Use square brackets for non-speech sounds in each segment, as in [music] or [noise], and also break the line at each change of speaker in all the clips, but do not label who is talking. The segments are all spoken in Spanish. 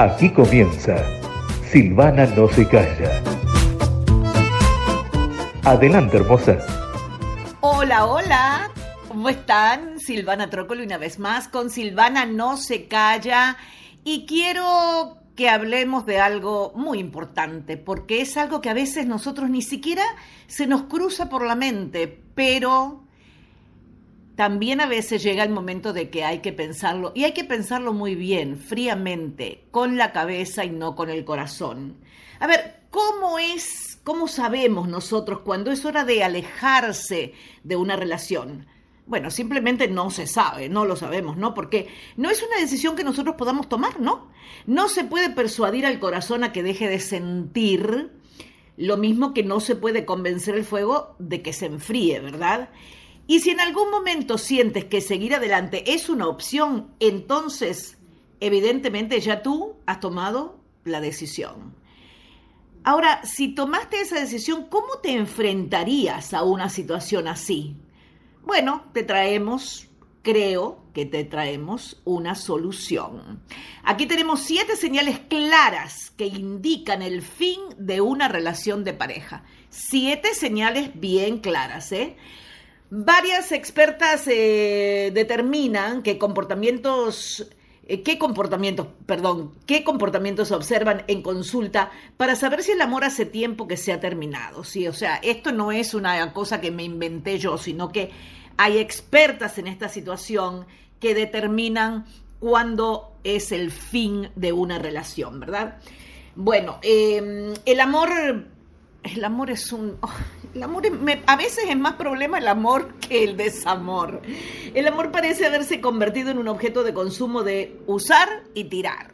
Aquí comienza Silvana no se calla. Adelante, hermosa.
Hola, hola. ¿Cómo están? Silvana Trócolo una vez más con Silvana no se calla y quiero que hablemos de algo muy importante, porque es algo que a veces nosotros ni siquiera se nos cruza por la mente, pero también a veces llega el momento de que hay que pensarlo, y hay que pensarlo muy bien, fríamente, con la cabeza y no con el corazón. A ver, ¿cómo es, cómo sabemos nosotros cuando es hora de alejarse de una relación? Bueno, simplemente no se sabe, no lo sabemos, ¿no? Porque no es una decisión que nosotros podamos tomar, ¿no? No se puede persuadir al corazón a que deje de sentir lo mismo que no se puede convencer el fuego de que se enfríe, ¿verdad? Y si en algún momento sientes que seguir adelante es una opción, entonces evidentemente ya tú has tomado la decisión. Ahora, si tomaste esa decisión, ¿cómo te enfrentarías a una situación así? Bueno, te traemos, creo que te traemos una solución. Aquí tenemos siete señales claras que indican el fin de una relación de pareja. Siete señales bien claras, ¿eh? Varias expertas eh, determinan que comportamientos eh, qué comportamientos, perdón, qué comportamientos observan en consulta para saber si el amor hace tiempo que se ha terminado. Sí, o sea, esto no es una cosa que me inventé yo, sino que hay expertas en esta situación que determinan cuándo es el fin de una relación, ¿verdad? Bueno, em, el amor el amor es un... [laughs] El amor a veces es más problema el amor que el desamor. El amor parece haberse convertido en un objeto de consumo de usar y tirar.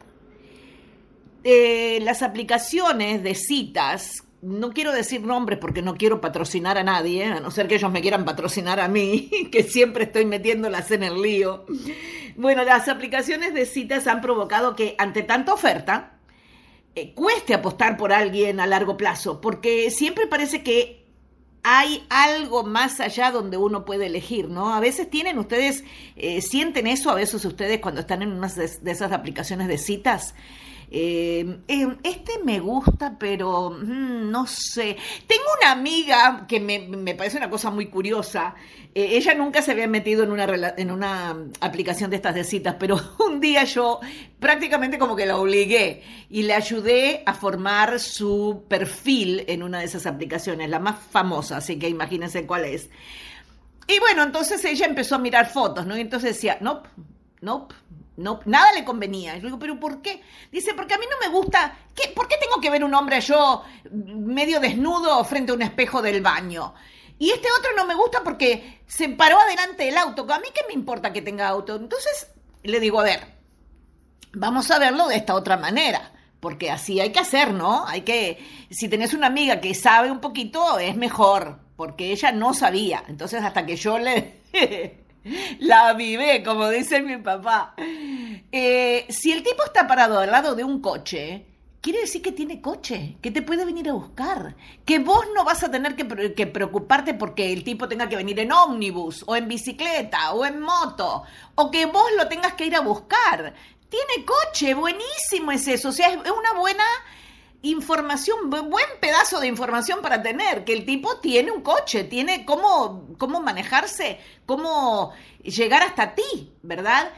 Eh, las aplicaciones de citas, no quiero decir nombres porque no quiero patrocinar a nadie, a no ser que ellos me quieran patrocinar a mí, [laughs] que siempre estoy metiéndolas en el lío. Bueno, las aplicaciones de citas han provocado que ante tanta oferta, eh, cueste apostar por alguien a largo plazo, porque siempre parece que hay algo más allá donde uno puede elegir, ¿no? A veces tienen ustedes, eh, sienten eso, a veces ustedes cuando están en una de esas aplicaciones de citas, eh, em, este me gusta, pero mm, no sé. Tengo una amiga que me, parece una cosa muy curiosa. Eh, ella nunca se había metido en una, en una aplicación de estas de citas, pero [laughs] un día yo prácticamente como que la obligué y le ayudé a formar su perfil en una de esas aplicaciones, la más famosa, así que imagínense cuál es. Y bueno, entonces ella empezó a mirar fotos, ¿no? Y entonces decía, no, no, no, nada le convenía. Yo digo, ¿pero por qué? Dice, porque a mí no me gusta. ¿qué, ¿Por qué tengo que ver un hombre yo medio desnudo frente a un espejo del baño? Y este otro no me gusta porque se paró adelante del auto. A mí qué me importa que tenga auto. Entonces le digo, a ver, vamos a verlo de esta otra manera. Porque así hay que hacer, ¿no? Hay que. Si tenés una amiga que sabe un poquito, es mejor. Porque ella no sabía. Entonces, hasta que yo le. [laughs] La vive, como dice mi papá. Eh, si el tipo está parado al lado de un coche, quiere decir que tiene coche, que te puede venir a buscar, que vos no vas a tener que, que, preocuparte porque el tipo tenga que venir en ómnibus, o en bicicleta, o en moto, o que vos lo tengas que ir a buscar. Tiene coche, buenísimo es eso, o sea, es una buena información, buen pedazo de información para tener, que el tipo tiene un coche, tiene cómo, cómo manejarse, cómo llegar hasta ti, ¿verdad?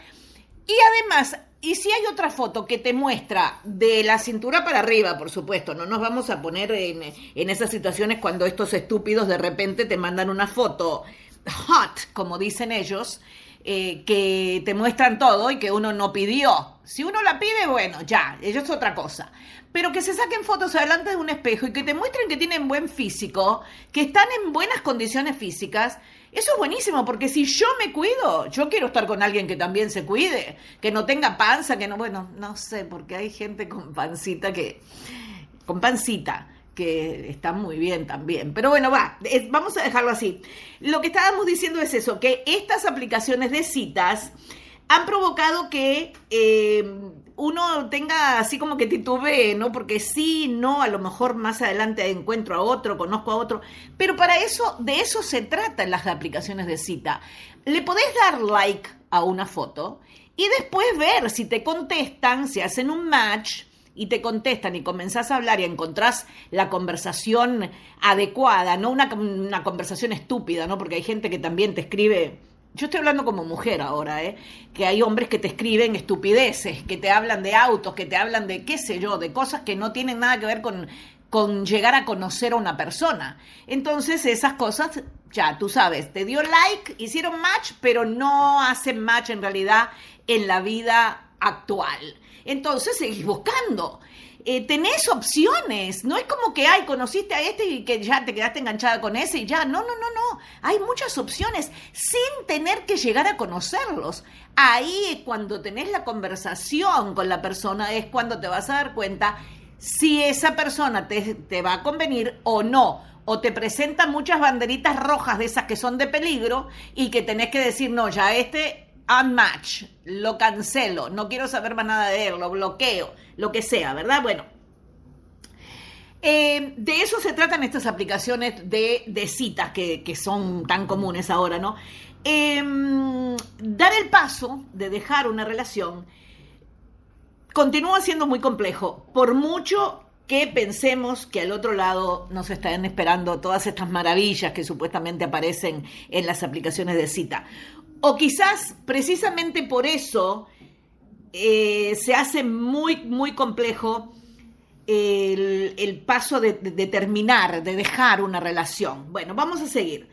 Y además, y si hay otra foto que te muestra de la cintura para arriba, por supuesto, no nos vamos a poner en, en esas situaciones cuando estos estúpidos de repente te mandan una foto hot, como dicen ellos, eh, que te muestran todo y que uno no pidió. Si uno la pide, bueno, ya, eso es otra cosa. Pero que se saquen fotos adelante de un espejo y que te muestren que tienen buen físico, que están en buenas condiciones físicas, eso es buenísimo, porque si yo me cuido, yo quiero estar con alguien que también se cuide, que no tenga panza, que no, bueno, no sé, porque hay gente con pancita que, con pancita, que está muy bien también. Pero bueno, va, vamos a dejarlo así. Lo que estábamos diciendo es eso, que estas aplicaciones de citas han provocado que eh, uno tenga así como que titubee, ¿no? Porque sí, no, a lo mejor más adelante encuentro a otro, conozco a otro, pero para eso, de eso se trata en las aplicaciones de cita. Le podés dar like a una foto y después ver si te contestan, si hacen un match y te contestan y comenzás a hablar y encontrás la conversación adecuada, no una, una conversación estúpida, ¿no? Porque hay gente que también te escribe yo estoy hablando como mujer ahora, ¿eh? Que hay hombres que te escriben estupideces, que te hablan de autos, que te hablan de qué sé yo, de cosas que no tienen nada que ver con, con llegar a conocer a una persona. Entonces esas cosas, ya tú sabes, te dio like, hicieron match, pero no hacen match en realidad en la vida actual. Entonces seguís buscando. Eh, tenés opciones. No es como que, ay, conociste a este y que ya te quedaste enganchada con ese y ya. No, no, no, no. Hay muchas opciones sin tener que llegar a conocerlos. Ahí cuando tenés la conversación con la persona es cuando te vas a dar cuenta si esa persona te, te va a convenir o no o te presenta muchas banderitas rojas de esas que son de peligro y que tenés que decir, no, ya este unmatch, lo cancelo, no quiero saber más nada de él, lo bloqueo, lo que sea, ¿verdad? Bueno, eh, de eso se tratan estas aplicaciones de, citas que, son tan comunes ahora, ¿no? Em, dar el paso de dejar una relación continúa siendo muy complejo, por mucho que pensemos que al otro lado nos están esperando todas estas maravillas que supuestamente aparecen en las aplicaciones de cita. O quizás precisamente por eso eh, se hace muy, muy complejo el, paso de, terminar, de dejar una relación. Bueno, vamos a seguir.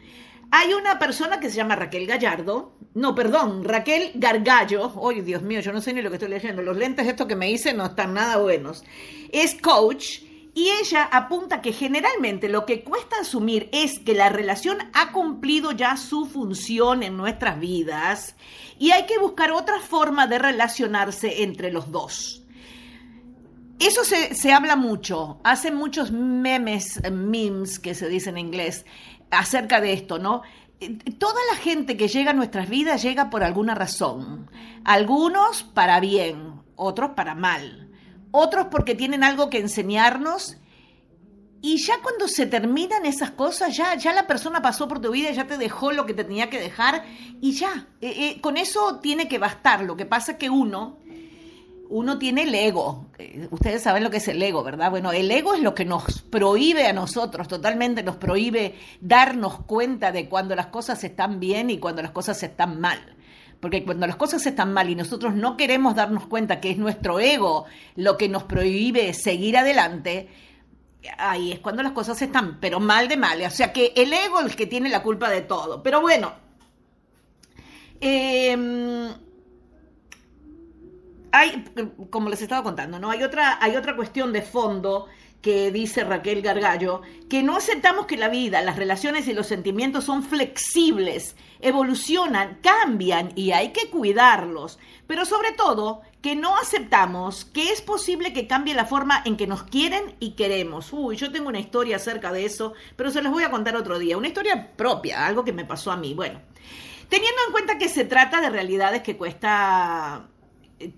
Hay una persona que se llama Raquel Gallardo, no, perdón, Raquel Gargallo, ¡ay, Dios mío, yo no sé ni lo que estoy leyendo, los lentes estos que me hice no están nada buenos. Es coach y ella apunta que generalmente lo que cuesta asumir es que la relación ha cumplido ya su función en nuestras vidas y hay que buscar otra forma de relacionarse entre los dos. Eso se, habla mucho, hacen muchos memes, memes que se dice en inglés, acerca de esto, ¿no? Toda la gente que llega a nuestras vidas llega por alguna razón. Algunos para bien, otros para mal otros porque tienen algo que enseñarnos. Y ya cuando se terminan esas cosas, ya, ya la persona pasó por tu vida, ya te dejó lo que te tenía que dejar y ya, eh, eh, con eso tiene que bastar. Lo que pasa es que uno, uno tiene el ego. Eh, ustedes saben lo que es el ego, ¿verdad? Bueno, el ego es lo que nos prohíbe a nosotros, totalmente nos prohíbe darnos cuenta de cuando las cosas están bien y cuando las cosas están mal. Porque cuando las cosas están mal y nosotros no queremos darnos cuenta que es nuestro ego lo que nos prohíbe seguir adelante, ahí es cuando las cosas están, pero mal de mal. O sea que el ego es el que tiene la culpa de todo. Pero bueno, em, hay, como les estaba contando, ¿no? Hay otra, hay otra cuestión de fondo que dice Raquel Gargallo, que no aceptamos que la vida, las relaciones y los sentimientos son flexibles, evolucionan, cambian y hay que cuidarlos. Pero sobre todo, que no aceptamos que es posible que cambie la forma en que nos quieren y queremos. Uy, yo tengo una historia acerca de eso, pero se los voy a contar otro día. Una historia propia, algo que me pasó a mí. Bueno, teniendo en cuenta que se trata de realidades que cuesta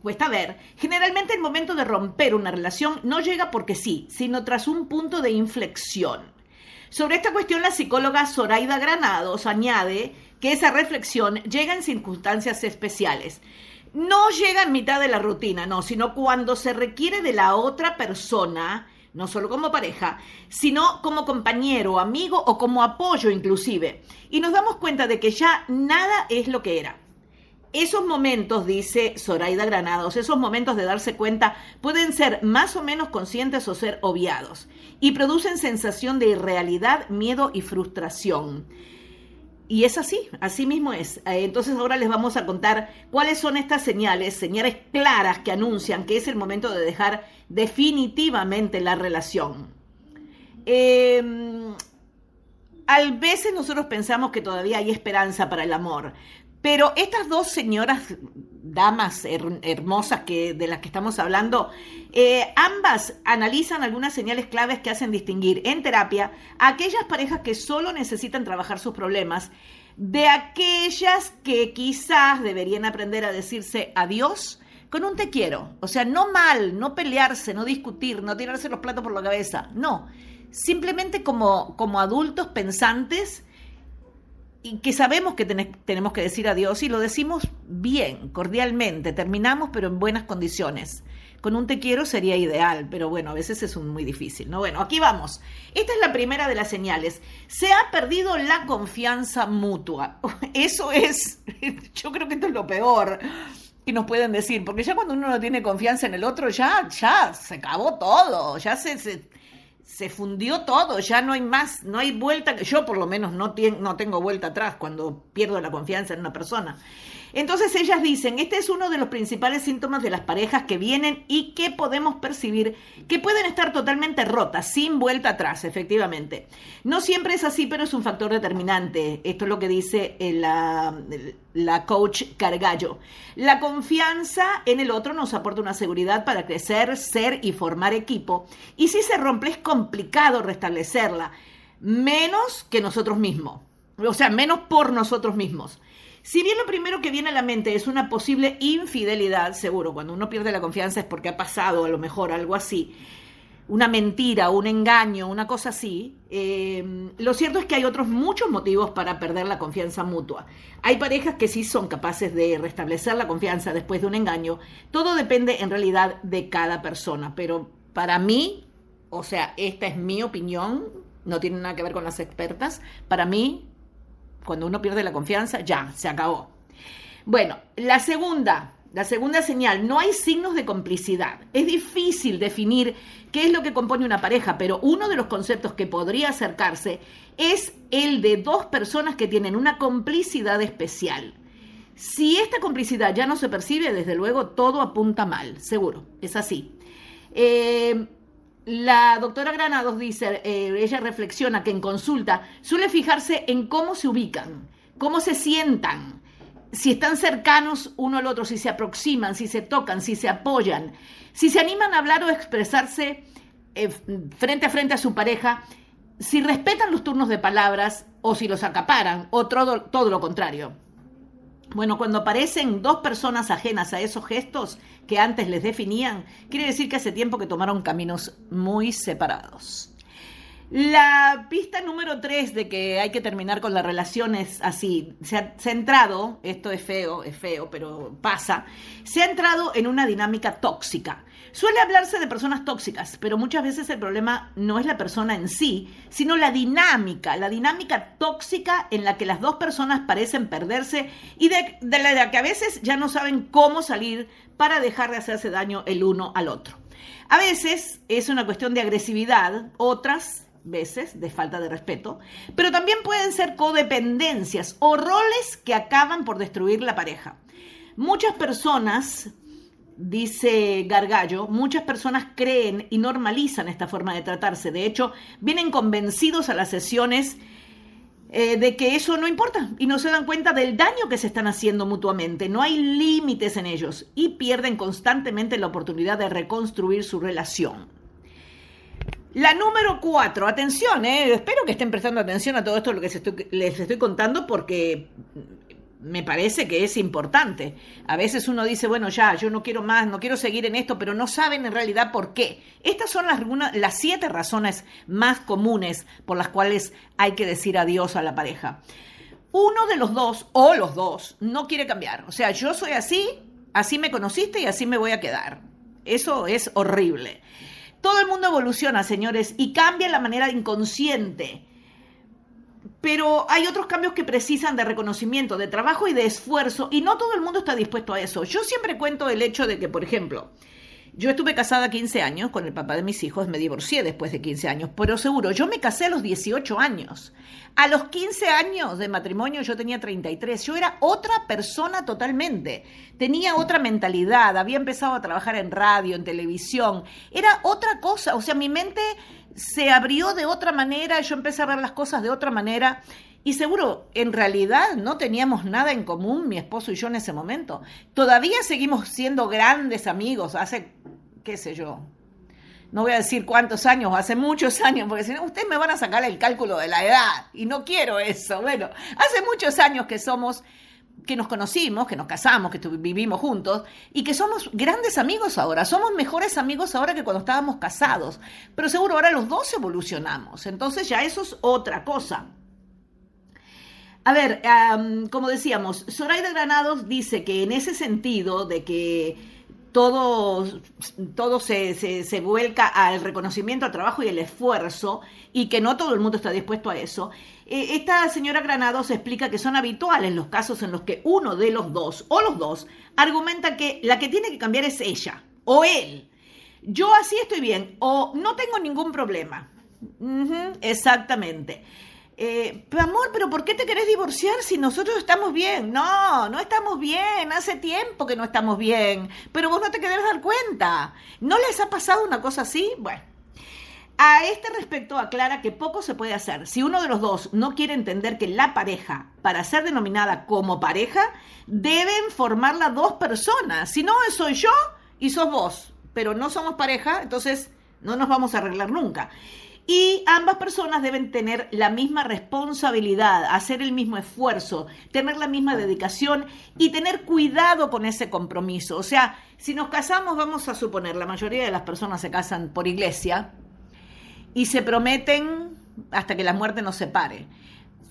cuesta ver, generalmente el momento de romper una relación no llega porque sí, sino tras un punto de inflexión. Sobre esta cuestión, la psicóloga Zoraida Granados añade que esa reflexión llega en circunstancias especiales. No llega en mitad de la rutina, no, sino cuando se requiere de la otra persona, no solo como pareja, sino como compañero, amigo o como apoyo inclusive. Y nos damos cuenta de que ya nada es lo que era. Esos momentos, dice Zoraida Granados, esos momentos de darse cuenta pueden ser más o menos conscientes o ser obviados y producen sensación de irrealidad, miedo y frustración. Y es así, así mismo es. Eh, entonces ahora les vamos a contar cuáles son estas señales, señales claras que anuncian que es el momento de dejar definitivamente la relación. Eh, a veces nosotros pensamos que todavía hay esperanza para el amor, pero estas dos señoras, damas hermosas que, de las que estamos hablando, eh, ambas analizan algunas señales claves que hacen distinguir en terapia a aquellas parejas que solo necesitan trabajar sus problemas de aquellas que quizás deberían aprender a decirse adiós con un te quiero. O sea, no mal, no pelearse, no discutir, no tirarse los platos por la cabeza. No, simplemente como, como adultos pensantes y que sabemos que tenemos que decir adiós y lo decimos bien, cordialmente, terminamos pero en buenas condiciones. Con un te quiero sería ideal, pero bueno, a veces es muy difícil, ¿no? Bueno, aquí vamos. Esta es la primera de las señales. Se ha perdido la confianza mutua. [laughs] Eso es, [laughs] yo creo que esto es lo peor que nos pueden decir, porque ya cuando uno no tiene confianza en el otro, ya, ya, se acabó todo, ya se, se fundió todo, ya no hay más, no hay vuelta, yo por lo menos no, no tengo vuelta atrás cuando pierdo la confianza en una persona. Entonces ellas dicen, este es uno de los principales síntomas de las parejas que vienen y que podemos percibir que pueden estar totalmente rotas, sin vuelta atrás, efectivamente. No siempre es así, pero es un factor determinante. Esto es lo que dice eh, la, la coach Cargallo. La confianza en el otro nos aporta una seguridad para crecer, ser y formar equipo. Y si se rompe es complicado restablecerla, menos que nosotros mismos. O sea, menos por nosotros mismos. Si bien lo primero que viene a la mente es una posible infidelidad, seguro, cuando uno pierde la confianza es porque ha pasado a lo mejor algo así, una mentira, un engaño, una cosa así, eh, lo cierto es que hay otros muchos motivos para perder la confianza mutua. Hay parejas que sí son capaces de restablecer la confianza después de un engaño. Todo depende en realidad de cada persona, pero para mí, o sea, esta es mi opinión, no tiene nada que ver con las expertas, para mí cuando uno pierde la confianza, ya, se acabó. Bueno, la segunda, la segunda señal, no hay signos de complicidad. Es difícil definir qué es lo que compone una pareja, pero uno de los conceptos que podría acercarse es el de dos personas que tienen una complicidad especial. Si esta complicidad ya no se percibe, desde luego todo apunta mal, seguro, es así. Eh, la doctora Granados dice, eh, ella reflexiona que en consulta suele fijarse en cómo se ubican, cómo se sientan, si están cercanos uno al otro, si se aproximan, si se tocan, si se apoyan, si se animan a hablar o expresarse eh, frente a frente a su pareja, si respetan los turnos de palabras o si los acaparan o todo, todo lo contrario. Bueno, cuando aparecen dos personas ajenas a esos gestos que antes les definían, quiere decir que hace tiempo que tomaron caminos muy separados. La pista número tres de que hay que terminar con las relaciones así. Se ha, entrado, esto es feo, es feo, pero pasa, se ha entrado en una dinámica tóxica. Suele hablarse de personas tóxicas, pero muchas veces el problema no es la persona en sí, sino la dinámica, la dinámica tóxica en la que las dos personas parecen perderse y de, la que a veces ya no saben cómo salir para dejar de hacerse daño el uno al otro. A veces es una cuestión de agresividad, otras veces de falta de respeto, pero también pueden ser codependencias o roles que acaban por destruir la pareja. Muchas personas, dice Gargallo, muchas personas creen y normalizan esta forma de tratarse. De hecho, vienen convencidos a las sesiones eh, de que eso no importa y no se dan cuenta del daño que se están haciendo mutuamente. No hay límites en ellos y pierden constantemente la oportunidad de reconstruir su relación. La número cuatro, atención, eh, espero que estén prestando atención a todo esto lo que les estoy contando porque me parece que es importante. A veces uno dice, bueno, ya, yo no quiero más, no quiero seguir en esto, pero no saben en realidad por qué. Estas son las, siete razones más comunes por las cuales hay que decir adiós a la pareja. Uno de los dos, o los dos, no quiere cambiar. O sea, yo soy así, así me conociste y así me voy a quedar. Eso es horrible. Todo el mundo evoluciona, señores, y cambia la manera inconsciente. Pero hay otros cambios que precisan de reconocimiento, de trabajo y de esfuerzo, y no todo el mundo está dispuesto a eso. Yo siempre cuento el hecho de que, por ejemplo, yo estuve casada 15 años con el papá de mis hijos, me divorcié después de 15 años, pero seguro, yo me casé a los 18 años. A los 15 años de matrimonio yo tenía 33, yo era otra persona totalmente, tenía otra mentalidad, había empezado a trabajar en radio, en televisión, era otra cosa, o sea, mi mente se abrió de otra manera, yo empecé a ver las cosas de otra manera. Y seguro, en realidad no teníamos nada en común, mi esposo y yo en ese momento. Todavía seguimos siendo grandes amigos, hace, qué sé yo, no voy a decir cuántos años, hace muchos [laughs] años, porque si no, ustedes me van a sacar el cálculo de la edad, y no quiero eso. Bueno, hace muchos años que somos, que nos conocimos, que nos casamos, que vivimos juntos, y que somos grandes amigos ahora, somos mejores amigos ahora que cuando estábamos casados, pero seguro ahora los dos evolucionamos, entonces ya eso es otra cosa. A ver, como decíamos, Zoraida Granados dice que en ese sentido de que todo, todo se, se, vuelca al reconocimiento, al trabajo y el esfuerzo, y que no todo el mundo está dispuesto a eso. Eh, esta señora Granados explica que son habituales los casos en los que uno de los dos, o los dos, argumenta que la que tiene que cambiar es ella, o él. Yo así estoy bien, o no tengo ningún problema. exactamente. Eh, amor, pero ¿por qué te querés divorciar si nosotros estamos bien? No, no estamos bien, hace tiempo que no estamos bien, pero vos no te querés dar cuenta. ¿No les ha pasado una cosa así? Bueno. A este respecto aclara que poco se puede hacer. Si uno de los dos no quiere entender que la pareja, para ser denominada como pareja, deben formarla dos personas. Si no, soy yo y sos vos, pero no somos pareja, entonces no nos vamos a arreglar nunca. Y ambas personas deben tener la misma responsabilidad, hacer el mismo esfuerzo, tener la misma dedicación y tener cuidado con ese compromiso. O sea, si nos casamos, vamos a suponer, la mayoría de las personas se casan por iglesia y se prometen hasta que la muerte nos separe.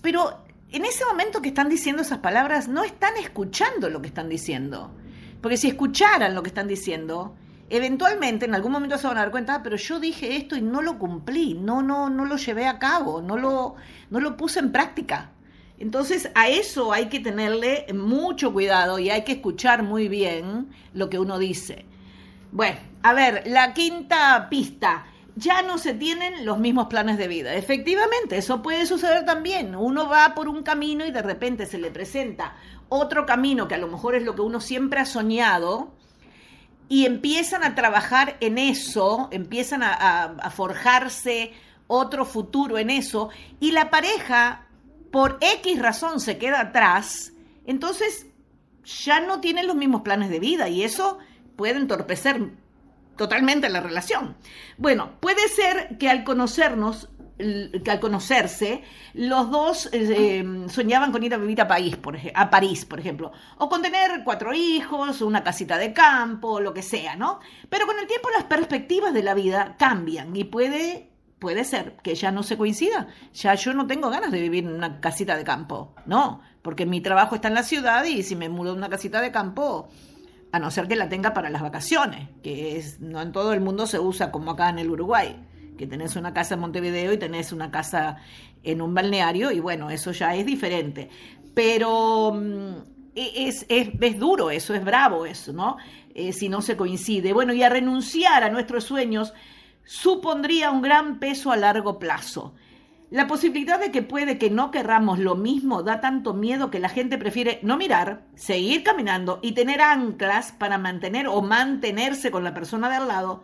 Pero en ese momento que están diciendo esas palabras, no están escuchando lo que están diciendo. Porque si escucharan lo que están diciendo, eventualmente en algún momento se van a dar cuenta, ah, pero yo dije esto y no lo cumplí, no, no, no lo llevé a cabo, no lo, no lo puse en práctica. Entonces a eso hay que tenerle mucho cuidado y hay que escuchar muy bien lo que uno dice. Bueno, a ver, la quinta pista. Ya no se tienen los mismos planes de vida. Efectivamente, eso puede suceder también. Uno va por un camino y de repente se le presenta otro camino que a lo mejor es lo que uno siempre ha soñado, y empiezan a trabajar en eso, empiezan a, forjarse otro futuro en eso, y la pareja, por X razón, se queda atrás, entonces ya no tienen los mismos planes de vida y eso puede entorpecer totalmente la relación. Bueno, puede ser que al conocernos que al conocerse, los dos eh, soñaban con ir a vivir a, París, por a París, por ejemplo, o con tener cuatro hijos, una casita de campo, lo que sea, ¿no? Pero con el tiempo las perspectivas de la vida cambian y puede, puede ser que ya no se coincida. Ya yo no tengo ganas de vivir en una casita de campo, no, porque mi trabajo está en la ciudad y si me mudo a una casita de campo, a no ser que la tenga para las vacaciones, que es, no en todo el mundo se usa como acá en el Uruguay que tenés una casa en Montevideo y tenés una casa en un balneario y bueno, eso ya es diferente. Pero mm, e, es, es, duro eso, es bravo eso, ¿no? Eh, si no se coincide. Bueno, y a renunciar a nuestros sueños supondría un gran peso a largo plazo. La posibilidad de que puede que no querramos lo mismo da tanto miedo que la gente prefiere no mirar, seguir caminando y tener anclas para mantener o mantenerse con la persona de al lado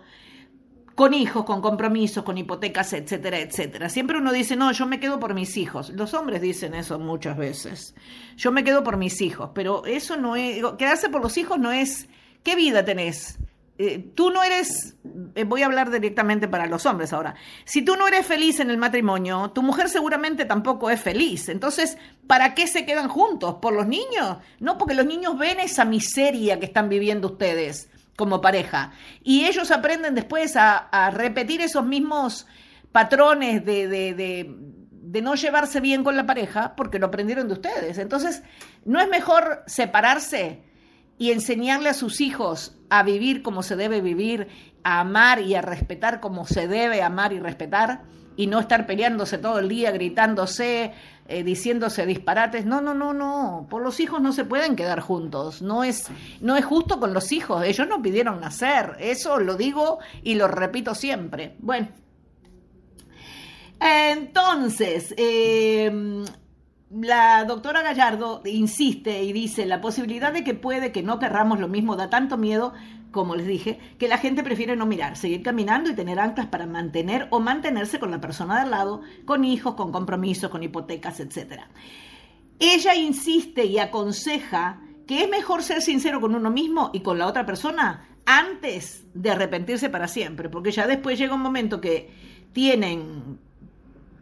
con hijos, con compromisos, con hipotecas, etcétera, etcétera. Siempre uno dice, no, yo me quedo por mis hijos. Los hombres dicen eso muchas veces. Yo me quedo por mis hijos, pero eso no es, quedarse por los hijos no es, ¿qué vida tenés? Eh, tú no eres, eh, voy a hablar directamente para los hombres ahora, si tú no eres feliz en el matrimonio, tu mujer seguramente tampoco es feliz. Entonces, ¿para qué se quedan juntos? ¿Por los niños? No, porque los niños ven esa miseria que están viviendo ustedes como pareja. Y ellos aprenden después a, repetir esos mismos patrones de, de, no llevarse bien con la pareja porque lo aprendieron de ustedes. Entonces, ¿no es mejor separarse y enseñarle a sus hijos a vivir como se debe vivir, a amar y a respetar como se debe amar y respetar? Y no estar peleándose todo el día, gritándose, eh, diciéndose disparates. No, no, no, no. Por los hijos no se pueden quedar juntos. No es, no es justo con los hijos. Ellos no pidieron nacer. Eso lo digo y lo repito siempre. Bueno. Entonces, eh, la doctora Gallardo insiste y dice, la posibilidad de que puede que no querramos lo mismo da tanto miedo, como les dije, que la gente prefiere no mirar, seguir caminando y tener anclas para mantener o mantenerse con la persona de al lado, con hijos, con compromisos, con hipotecas, etc. Ella insiste y aconseja que es mejor ser sincero con uno mismo y con la otra persona antes de arrepentirse para siempre, porque ya después llega un momento que tienen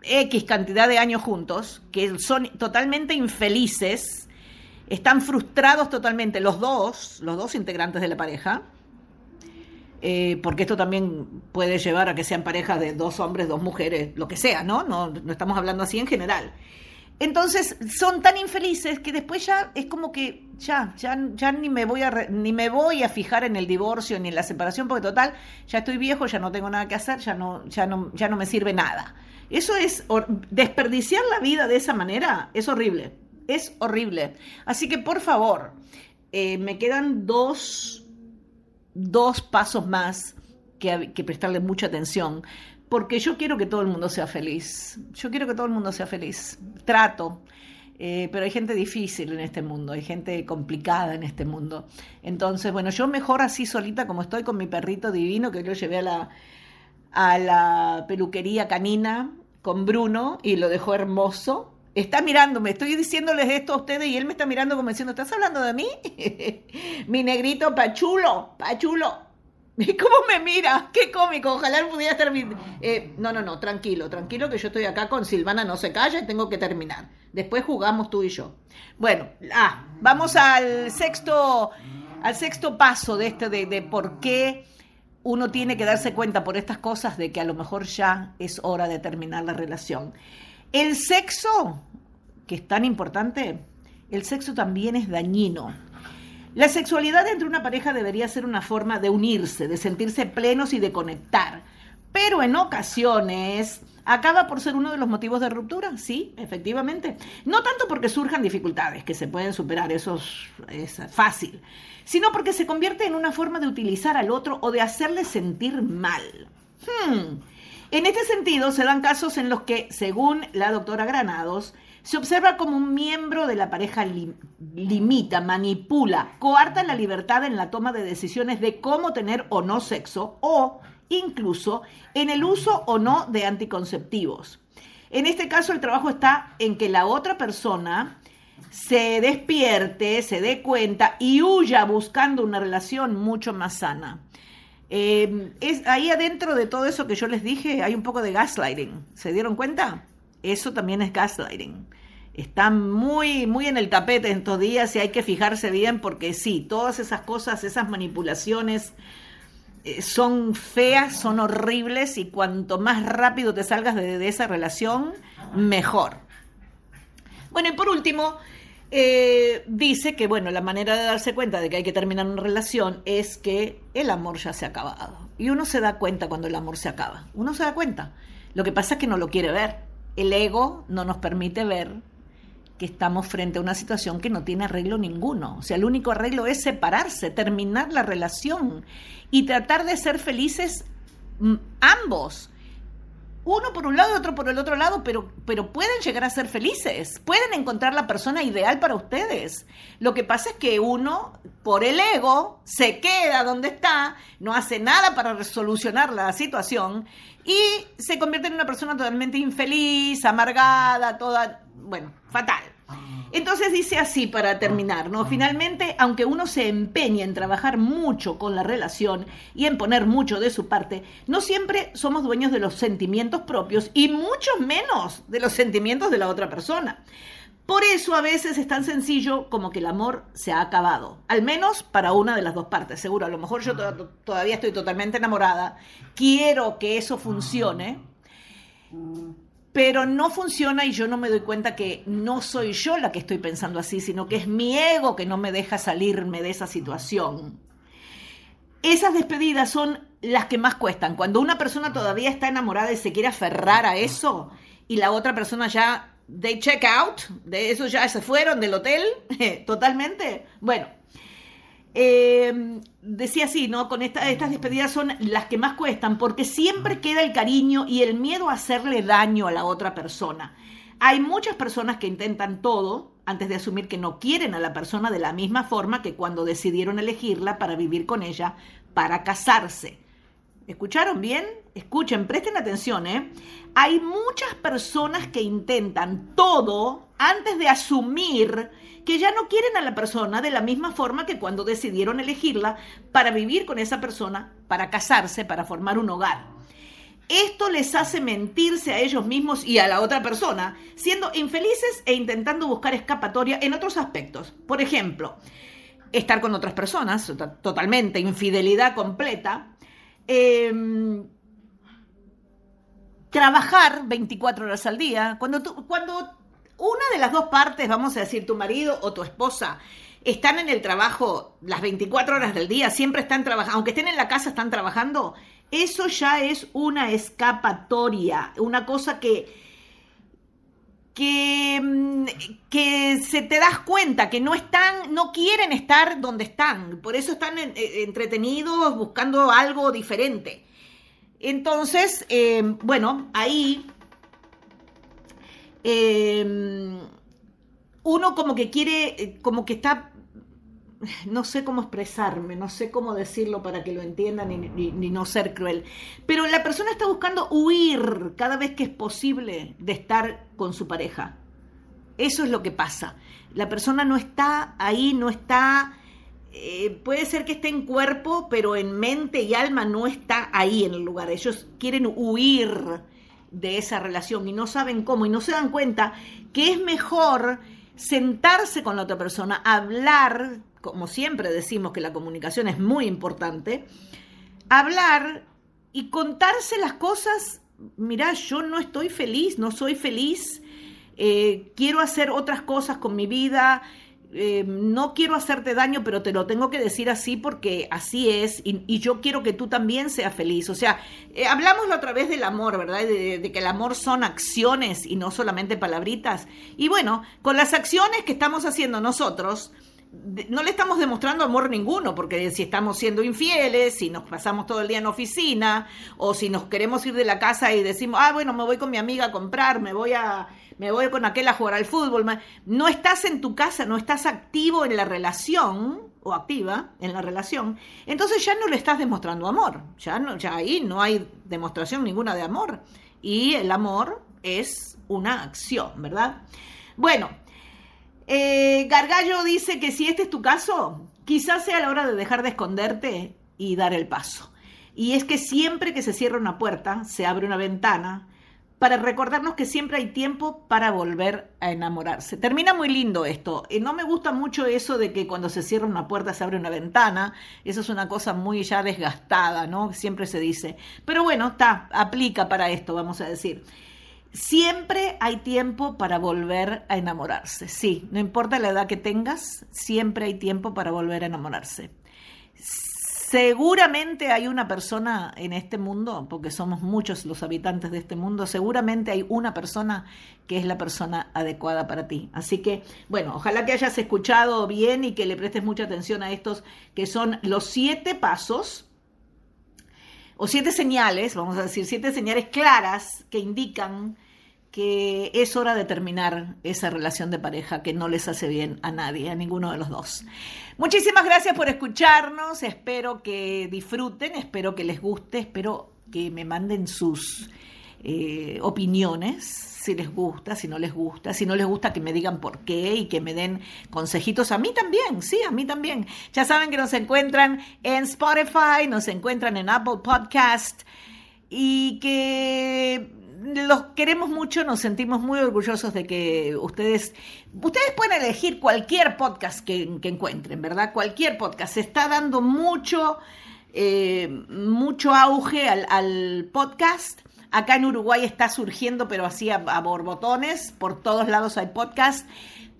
X cantidad de años juntos, que son totalmente infelices, están frustrados totalmente los dos, los dos integrantes de la pareja, eh, porque esto también puede llevar a que sean parejas de dos hombres, dos mujeres, lo que sea, ¿no? No, no estamos hablando así en general. Entonces son tan infelices que después ya es como que ya, ya, ya ni me voy a ni me voy a fijar en el divorcio ni en la separación, porque total, ya estoy viejo, ya no tengo nada que hacer, ya no, ya no, ya no me sirve nada. Eso es desperdiciar la vida de esa manera, es horrible. Es horrible. Así que por favor, eh, me quedan dos, dos pasos más que, que prestarle mucha atención porque yo quiero que todo el mundo sea feliz. Yo quiero que todo el mundo sea feliz. Trato. Eh, pero hay gente difícil en este mundo, hay gente complicada en este mundo. Entonces, bueno, yo mejor así solita como estoy con mi perrito divino, que yo llevé a la, a la peluquería canina con Bruno y lo dejó hermoso. Está mirándome, estoy diciéndoles esto a ustedes y él me está mirando como diciendo, ¿estás hablando de mí? [laughs] mi negrito pachulo, pachulo. [laughs] ¿Cómo me mira? Qué cómico, ojalá pudiera terminar. Eh, no, no, no, tranquilo, tranquilo que yo estoy acá con Silvana, no se calla y tengo que terminar. Después jugamos tú y yo. Bueno, ah, vamos al sexto, al sexto paso de este, de, de por qué uno tiene que darse cuenta por estas cosas de que a lo mejor ya es hora de terminar la relación. El sexo, que es tan importante, el sexo también es dañino la sexualidad entre una pareja debería ser una forma de unirse, de sentirse plenos y de conectar, pero en ocasiones acaba por ser uno de los motivos de ruptura, sí, efectivamente. No tanto porque surjan dificultades que se pueden superar, eso es, fácil, sino porque se convierte en una forma de utilizar al otro o de hacerle sentir mal. Hmm. En este sentido, se dan casos en los que, según la doctora Granados, se observa como un miembro de la pareja limita, manipula, coarta la libertad en la toma de decisiones de cómo tener o no sexo o incluso en el uso o no de anticonceptivos. En este caso el trabajo está en que la otra persona se despierte, se dé cuenta y huya buscando una relación mucho más sana. Eh, es, ahí adentro de todo eso que yo les dije hay un poco de gaslighting. ¿Se dieron cuenta? Eso también es gaslighting. Está muy, muy en el tapete en estos días y hay que fijarse bien porque sí, todas esas cosas, esas manipulaciones eh, son feas, son horribles y cuanto más rápido te salgas de, esa relación, mejor. Bueno, y por último, eh, dice que, bueno, la manera de darse cuenta de que hay que terminar una relación es que el amor ya se ha acabado. Y uno se da cuenta cuando el amor se acaba. Uno se da cuenta. Lo que pasa es que no lo quiere ver el ego no nos permite ver que estamos frente a una situación que no tiene arreglo ninguno. O sea, el único arreglo es separarse, terminar la relación y tratar de ser felices mm, ambos uno por un lado y otro por el otro lado, pero, pero pueden llegar a ser felices, pueden encontrar la persona ideal para ustedes. Lo que pasa es que uno, por el ego, se queda donde está, no hace nada para solucionar la situación y se convierte en una persona totalmente infeliz, amargada, toda, bueno, fatal. Entonces dice así para terminar, ¿no? Finalmente, aunque uno se empeña en trabajar mucho con la relación y en poner mucho de su parte, no siempre somos dueños de los sentimientos propios y mucho menos de los sentimientos de la otra persona. Por eso a veces es tan sencillo como que el amor se ha acabado, al menos para una de las dos partes, seguro. A lo mejor yo todavía estoy totalmente enamorada, quiero que eso funcione, pero no funciona y yo no me doy cuenta que no soy yo la que estoy pensando así, sino que es mi ego que no me deja salirme de esa situación. Esas despedidas son las que más cuestan. Cuando una persona todavía está enamorada y se quiere aferrar a eso y la otra persona ya, they check out, de eso ya se fueron del hotel [laughs] totalmente. Bueno, eh, decía así, ¿no? Con estas despedidas son las que más cuestan porque siempre queda el cariño y el miedo a hacerle daño a la otra persona. Hay muchas personas que intentan todo antes de asumir que no quieren a la persona de la misma forma que cuando decidieron elegirla para vivir con ella, para casarse. ¿Escucharon bien? Escuchen, presten atención, ¿eh? Hay muchas personas que intentan todo antes de asumir que ya no quieren a la persona de la misma forma que cuando decidieron elegirla para vivir con esa persona, para casarse, para formar un hogar. Esto les hace mentirse a ellos mismos y a la otra persona, siendo infelices e intentando buscar escapatoria en otros aspectos. Por ejemplo, estar con otras personas, totalmente, infidelidad completa. Em, trabajar 24 horas al día. Cuando, tú, cuando una de las dos partes, vamos a decir, tu marido o tu esposa, están en el trabajo las 24 horas del día, siempre están trabajando, aunque estén en la casa, están trabajando, eso ya es una escapatoria, una cosa que, que, mm, que se te das cuenta que no están, no quieren estar donde están, por eso están eh, entretenidos buscando algo diferente. Entonces, eh, bueno, ahí eh, uno como que quiere, como que está no sé cómo expresarme, no sé cómo decirlo para que lo entiendan ni, no ser cruel, pero la persona está buscando huir cada vez que es posible de estar con su pareja. Eso es lo que pasa. La persona no está ahí, no está... Eh, puede ser que esté en cuerpo, pero en mente y alma no está ahí en el lugar. Ellos quieren huir de esa relación y no saben cómo y no se dan cuenta que es mejor sentarse con la otra persona, hablar, como siempre decimos que la comunicación es muy importante, hablar y contarse las cosas, mira, yo no estoy feliz, no soy feliz, eh, quiero hacer otras cosas con mi vida, eh, no quiero hacerte daño, pero te lo tengo que decir así porque así es y, yo quiero que tú también seas feliz. O sea, eh, hablamos la otra vez del amor, ¿verdad? De, de, que el amor son acciones y no solamente palabritas. Y bueno, con las acciones que estamos haciendo nosotros, no le estamos demostrando amor ninguno, porque si estamos siendo infieles, si nos pasamos todo el día en oficina, o si nos queremos ir de la casa y decimos, ah, bueno, me voy con mi amiga a comprar, me voy a, me voy con aquel a jugar al fútbol, no estás en tu casa, no estás activo en la relación, o activa en la relación, entonces ya no le estás demostrando amor, ya, no, ya ahí no hay demostración ninguna de amor. Y el amor es una acción, ¿verdad? Bueno, eh, Gargallo dice que si este es tu caso, quizás sea la hora de dejar de esconderte y dar el paso. Y es que siempre que se cierra una puerta, se abre una ventana para recordarnos que siempre hay tiempo para volver a enamorarse. Termina muy lindo esto. Y no me gusta mucho eso de que cuando se cierra una puerta se abre una ventana. Eso es una cosa muy ya desgastada, ¿no? Siempre se dice. Pero bueno, está, aplica para esto, vamos a decir. Siempre hay tiempo para volver a enamorarse. Sí, no importa la edad que tengas, siempre hay tiempo para volver a enamorarse. Seguramente hay una persona en este mundo, porque somos muchos los habitantes de este mundo, seguramente hay una persona que es la persona adecuada para ti. Así que, bueno, ojalá que hayas escuchado bien y que le prestes mucha atención a estos que son los siete pasos o siete señales, vamos a decir, siete señales claras que indican que es hora de terminar esa relación de pareja que no les hace bien a nadie, a ninguno de los dos. Muchísimas gracias por escucharnos, espero que disfruten, espero que les guste, espero que me manden sus eh, opiniones, si les gusta, si no les gusta, si no les gusta que me digan por qué y que me den consejitos a mí también, sí, a mí también. Ya saben que nos encuentran en Spotify, nos encuentran en Apple Podcast y que los queremos mucho, nos sentimos muy orgullosos de que ustedes, ustedes pueden elegir cualquier podcast que, encuentren, ¿verdad? Cualquier podcast. Se está dando mucho, eh, mucho auge al podcast Acá en Uruguay está surgiendo, pero así a, borbotones, por todos lados hay podcast.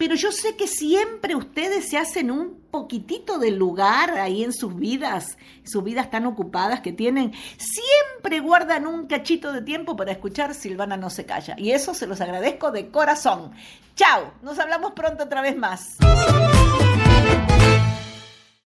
Pero yo sé que siempre ustedes se hacen un poquitito de lugar ahí en sus vidas, sus vidas tan ocupadas que tienen. Siempre guardan un cachito de tiempo para escuchar Silvana no se calla. Y eso se los agradezco de corazón. Chao, nos hablamos pronto otra vez más.